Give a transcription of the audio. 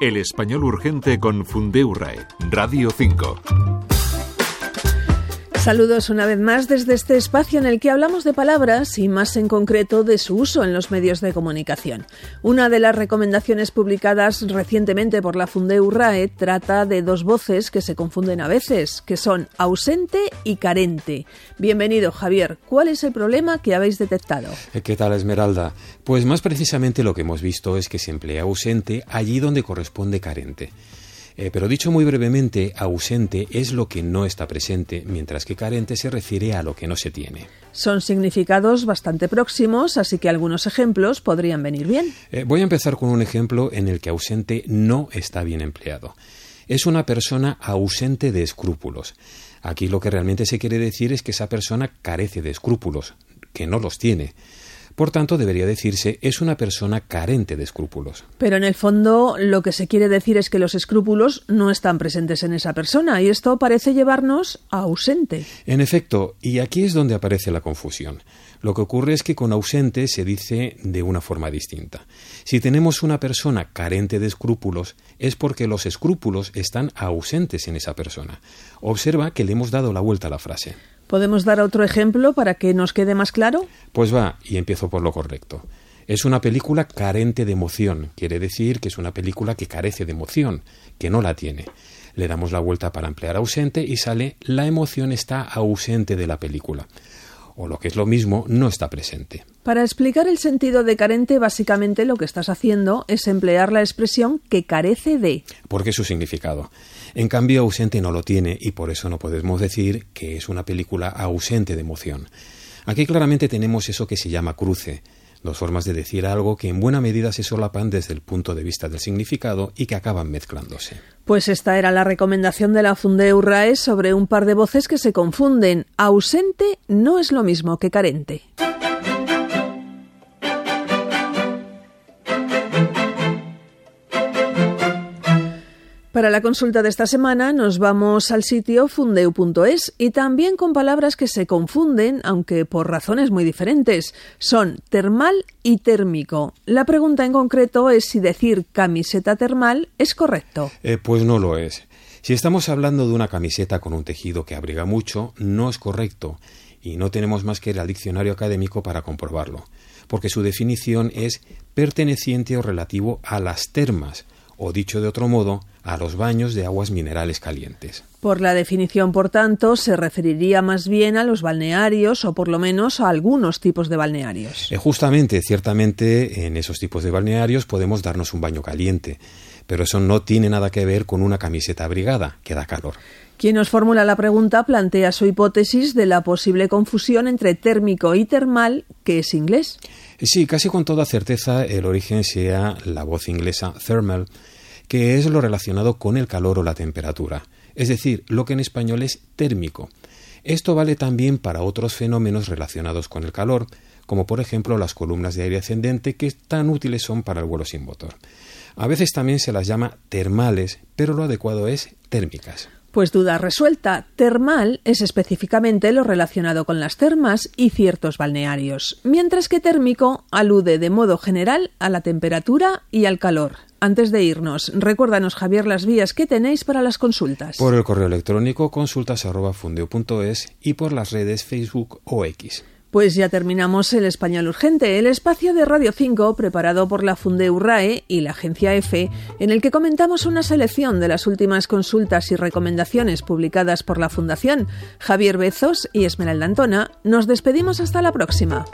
El español urgente con Fundeurae, Radio 5. Saludos una vez más desde este espacio en el que hablamos de palabras y más en concreto de su uso en los medios de comunicación. Una de las recomendaciones publicadas recientemente por la Fundeurae trata de dos voces que se confunden a veces, que son ausente y carente. Bienvenido Javier, ¿cuál es el problema que habéis detectado? Eh, ¿Qué tal Esmeralda? Pues más precisamente lo que hemos visto es que se emplea ausente allí donde corresponde carente. Eh, pero dicho muy brevemente, ausente es lo que no está presente, mientras que carente se refiere a lo que no se tiene. Son significados bastante próximos, así que algunos ejemplos podrían venir bien. Eh, voy a empezar con un ejemplo en el que ausente no está bien empleado. Es una persona ausente de escrúpulos. Aquí lo que realmente se quiere decir es que esa persona carece de escrúpulos, que no los tiene. Por tanto, debería decirse es una persona carente de escrúpulos. Pero en el fondo lo que se quiere decir es que los escrúpulos no están presentes en esa persona y esto parece llevarnos a ausente. En efecto, y aquí es donde aparece la confusión. Lo que ocurre es que con ausente se dice de una forma distinta. Si tenemos una persona carente de escrúpulos, es porque los escrúpulos están ausentes en esa persona. Observa que le hemos dado la vuelta a la frase. ¿Podemos dar otro ejemplo para que nos quede más claro? Pues va, y empiezo por lo correcto. Es una película carente de emoción. Quiere decir que es una película que carece de emoción, que no la tiene. Le damos la vuelta para emplear ausente y sale la emoción está ausente de la película o lo que es lo mismo, no está presente. Para explicar el sentido de carente, básicamente lo que estás haciendo es emplear la expresión que carece de. Porque es su significado. En cambio, ausente no lo tiene y por eso no podemos decir que es una película ausente de emoción. Aquí claramente tenemos eso que se llama cruce, dos formas de decir algo que en buena medida se solapan desde el punto de vista del significado y que acaban mezclándose. Pues esta era la recomendación de la Fundeu RAE sobre un par de voces que se confunden. Ausente no es lo mismo que carente. Para la consulta de esta semana nos vamos al sitio fundeu.es y también con palabras que se confunden, aunque por razones muy diferentes. Son termal y térmico. La pregunta en concreto es si decir camiseta termal es correcto. Eh, pues no lo es. Si estamos hablando de una camiseta con un tejido que abriga mucho, no es correcto y no tenemos más que ir al diccionario académico para comprobarlo, porque su definición es perteneciente o relativo a las termas, o dicho de otro modo, a los baños de aguas minerales calientes. Por la definición, por tanto, se referiría más bien a los balnearios o por lo menos a algunos tipos de balnearios. Eh, justamente, ciertamente, en esos tipos de balnearios podemos darnos un baño caliente, pero eso no tiene nada que ver con una camiseta abrigada, que da calor. Quien nos formula la pregunta plantea su hipótesis de la posible confusión entre térmico y termal, que es inglés. Sí, casi con toda certeza el origen sea la voz inglesa thermal, que es lo relacionado con el calor o la temperatura, es decir, lo que en español es térmico. Esto vale también para otros fenómenos relacionados con el calor, como por ejemplo las columnas de aire ascendente que tan útiles son para el vuelo sin motor. A veces también se las llama termales, pero lo adecuado es térmicas. Pues duda resuelta. Termal es específicamente lo relacionado con las termas y ciertos balnearios, mientras que térmico alude de modo general a la temperatura y al calor. Antes de irnos, recuérdanos, Javier, las vías que tenéis para las consultas. Por el correo electrónico consultas.fundeo.es y por las redes Facebook o X. Pues ya terminamos el Español Urgente, el espacio de Radio 5 preparado por la Fundeu RAE y la agencia EFE, en el que comentamos una selección de las últimas consultas y recomendaciones publicadas por la Fundación. Javier Bezos y Esmeralda Antona, nos despedimos hasta la próxima.